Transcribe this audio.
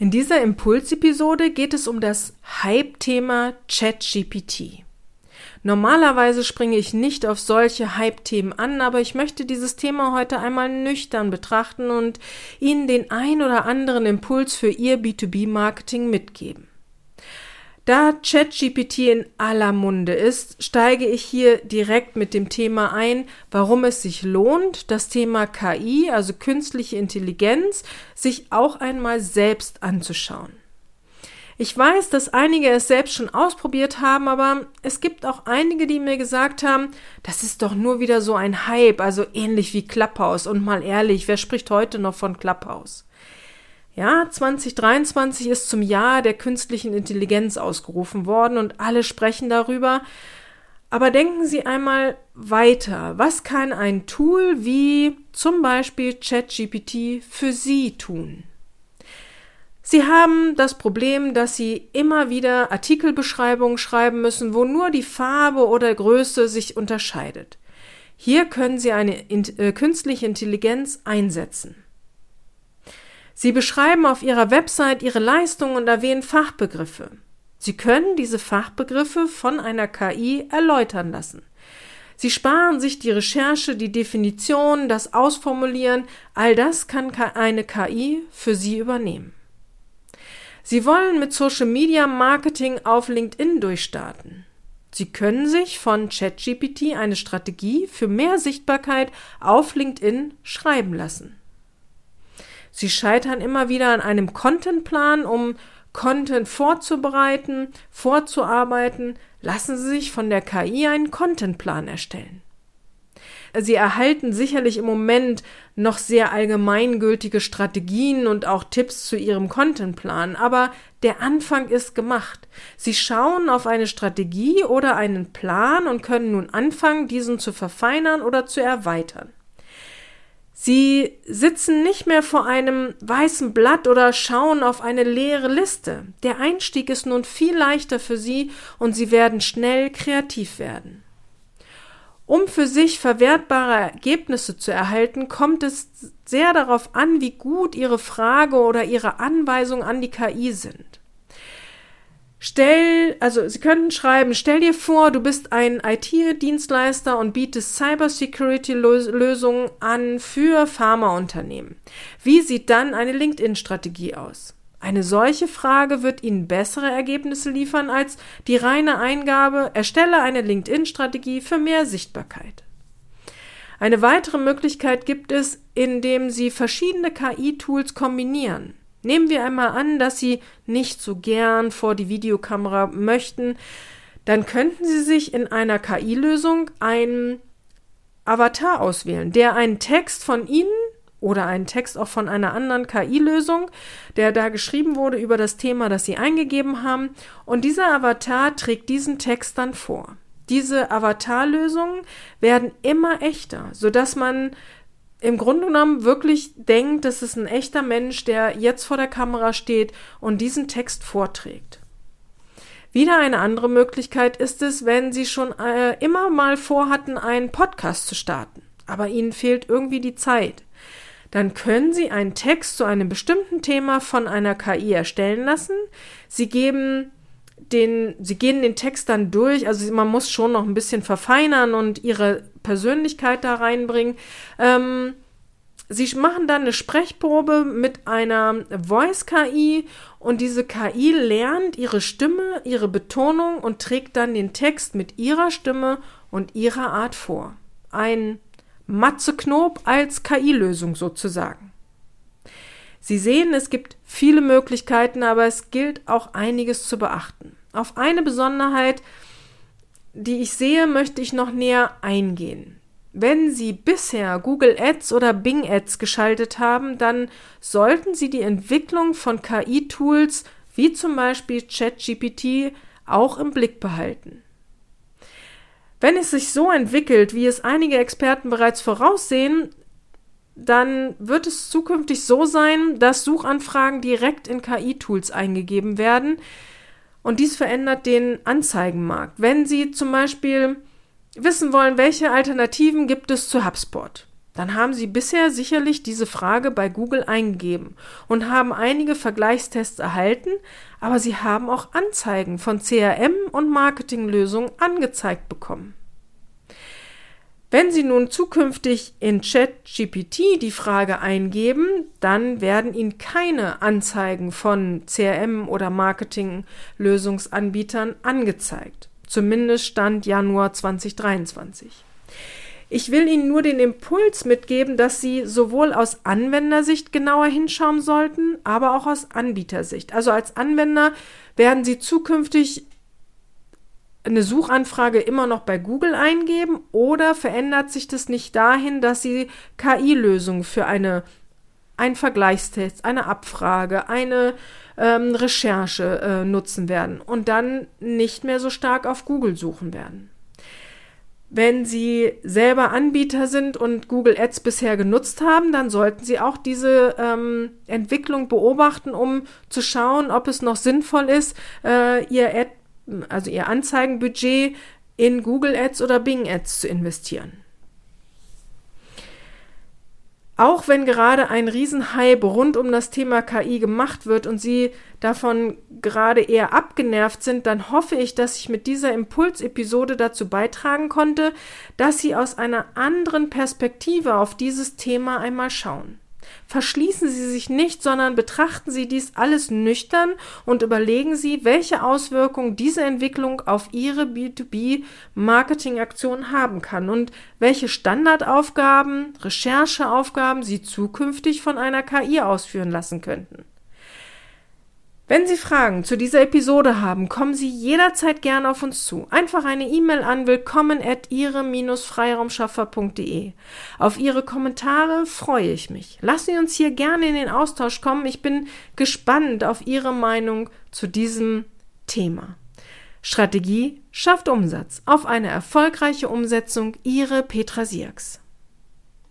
In dieser Impulsepisode geht es um das Hype-Thema ChatGPT. Normalerweise springe ich nicht auf solche Hype-Themen an, aber ich möchte dieses Thema heute einmal nüchtern betrachten und Ihnen den ein oder anderen Impuls für Ihr B2B-Marketing mitgeben. Da ChatGPT in aller Munde ist, steige ich hier direkt mit dem Thema ein, warum es sich lohnt, das Thema KI, also künstliche Intelligenz, sich auch einmal selbst anzuschauen. Ich weiß, dass einige es selbst schon ausprobiert haben, aber es gibt auch einige, die mir gesagt haben, das ist doch nur wieder so ein Hype, also ähnlich wie Clubhouse. Und mal ehrlich, wer spricht heute noch von Clubhouse? Ja, 2023 ist zum Jahr der künstlichen Intelligenz ausgerufen worden und alle sprechen darüber. Aber denken Sie einmal weiter. Was kann ein Tool wie zum Beispiel ChatGPT für Sie tun? Sie haben das Problem, dass Sie immer wieder Artikelbeschreibungen schreiben müssen, wo nur die Farbe oder Größe sich unterscheidet. Hier können Sie eine äh, künstliche Intelligenz einsetzen. Sie beschreiben auf Ihrer Website Ihre Leistungen und erwähnen Fachbegriffe. Sie können diese Fachbegriffe von einer KI erläutern lassen. Sie sparen sich die Recherche, die Definition, das Ausformulieren, all das kann eine KI für Sie übernehmen. Sie wollen mit Social Media Marketing auf LinkedIn durchstarten. Sie können sich von ChatGPT eine Strategie für mehr Sichtbarkeit auf LinkedIn schreiben lassen. Sie scheitern immer wieder an einem Contentplan, um Content vorzubereiten, vorzuarbeiten. Lassen Sie sich von der KI einen Contentplan erstellen. Sie erhalten sicherlich im Moment noch sehr allgemeingültige Strategien und auch Tipps zu Ihrem Contentplan, aber der Anfang ist gemacht. Sie schauen auf eine Strategie oder einen Plan und können nun anfangen, diesen zu verfeinern oder zu erweitern. Sie sitzen nicht mehr vor einem weißen Blatt oder schauen auf eine leere Liste. Der Einstieg ist nun viel leichter für Sie und Sie werden schnell kreativ werden. Um für sich verwertbare Ergebnisse zu erhalten, kommt es sehr darauf an, wie gut Ihre Frage oder Ihre Anweisung an die KI sind. Stell, also Sie könnten schreiben, stell dir vor, du bist ein IT-Dienstleister und bietest Cybersecurity-Lösungen an für Pharmaunternehmen. Wie sieht dann eine LinkedIn-Strategie aus? Eine solche Frage wird Ihnen bessere Ergebnisse liefern als die reine Eingabe, erstelle eine LinkedIn-Strategie für mehr Sichtbarkeit. Eine weitere Möglichkeit gibt es, indem Sie verschiedene KI-Tools kombinieren. Nehmen wir einmal an, dass Sie nicht so gern vor die Videokamera möchten, dann könnten Sie sich in einer KI-Lösung einen Avatar auswählen, der einen Text von Ihnen oder einen Text auch von einer anderen KI-Lösung, der da geschrieben wurde über das Thema, das Sie eingegeben haben. Und dieser Avatar trägt diesen Text dann vor. Diese Avatarlösungen werden immer echter, sodass man im Grunde genommen wirklich denkt, das ist ein echter Mensch, der jetzt vor der Kamera steht und diesen Text vorträgt. Wieder eine andere Möglichkeit ist es, wenn Sie schon äh, immer mal vorhatten, einen Podcast zu starten, aber Ihnen fehlt irgendwie die Zeit. Dann können Sie einen Text zu einem bestimmten Thema von einer KI erstellen lassen. Sie geben den, sie gehen den Text dann durch, also man muss schon noch ein bisschen verfeinern und ihre Persönlichkeit da reinbringen. Ähm, sie machen dann eine Sprechprobe mit einer Voice-KI und diese KI lernt ihre Stimme, ihre Betonung und trägt dann den Text mit ihrer Stimme und ihrer Art vor. Ein Matze Knob als KI-Lösung sozusagen. Sie sehen, es gibt viele Möglichkeiten, aber es gilt auch einiges zu beachten. Auf eine Besonderheit, die ich sehe, möchte ich noch näher eingehen. Wenn Sie bisher Google Ads oder Bing Ads geschaltet haben, dann sollten Sie die Entwicklung von KI-Tools wie zum Beispiel ChatGPT auch im Blick behalten. Wenn es sich so entwickelt, wie es einige Experten bereits voraussehen, dann wird es zukünftig so sein, dass Suchanfragen direkt in KI-Tools eingegeben werden, und dies verändert den Anzeigenmarkt. Wenn Sie zum Beispiel wissen wollen, welche Alternativen gibt es zu HubSpot, dann haben Sie bisher sicherlich diese Frage bei Google eingegeben und haben einige Vergleichstests erhalten, aber Sie haben auch Anzeigen von CRM und Marketinglösungen angezeigt bekommen. Wenn Sie nun zukünftig in ChatGPT die Frage eingeben, dann werden Ihnen keine Anzeigen von CRM oder Marketinglösungsanbietern angezeigt. Zumindest Stand Januar 2023. Ich will Ihnen nur den Impuls mitgeben, dass Sie sowohl aus Anwendersicht genauer hinschauen sollten, aber auch aus Anbietersicht. Also als Anwender werden Sie zukünftig eine Suchanfrage immer noch bei Google eingeben oder verändert sich das nicht dahin, dass Sie KI-Lösungen für eine ein Vergleichstest, eine Abfrage, eine ähm, Recherche äh, nutzen werden und dann nicht mehr so stark auf Google suchen werden. Wenn Sie selber Anbieter sind und Google Ads bisher genutzt haben, dann sollten Sie auch diese ähm, Entwicklung beobachten, um zu schauen, ob es noch sinnvoll ist, äh, Ihr Ad, also Ihr Anzeigenbudget in Google Ads oder Bing Ads zu investieren. Auch wenn gerade ein Riesenhype rund um das Thema KI gemacht wird und Sie davon gerade eher abgenervt sind, dann hoffe ich, dass ich mit dieser Impulsepisode dazu beitragen konnte, dass Sie aus einer anderen Perspektive auf dieses Thema einmal schauen. Verschließen Sie sich nicht, sondern betrachten Sie dies alles nüchtern und überlegen Sie, welche Auswirkungen diese Entwicklung auf Ihre B2B-Marketingaktion haben kann und welche Standardaufgaben, Rechercheaufgaben Sie zukünftig von einer KI ausführen lassen könnten. Wenn Sie Fragen zu dieser Episode haben, kommen Sie jederzeit gerne auf uns zu. Einfach eine E-Mail an willkommen at ihre-freiraumschaffer.de. Auf Ihre Kommentare freue ich mich. Lassen Sie uns hier gerne in den Austausch kommen. Ich bin gespannt auf Ihre Meinung zu diesem Thema. Strategie schafft Umsatz. Auf eine erfolgreiche Umsetzung. Ihre Petra Sierks.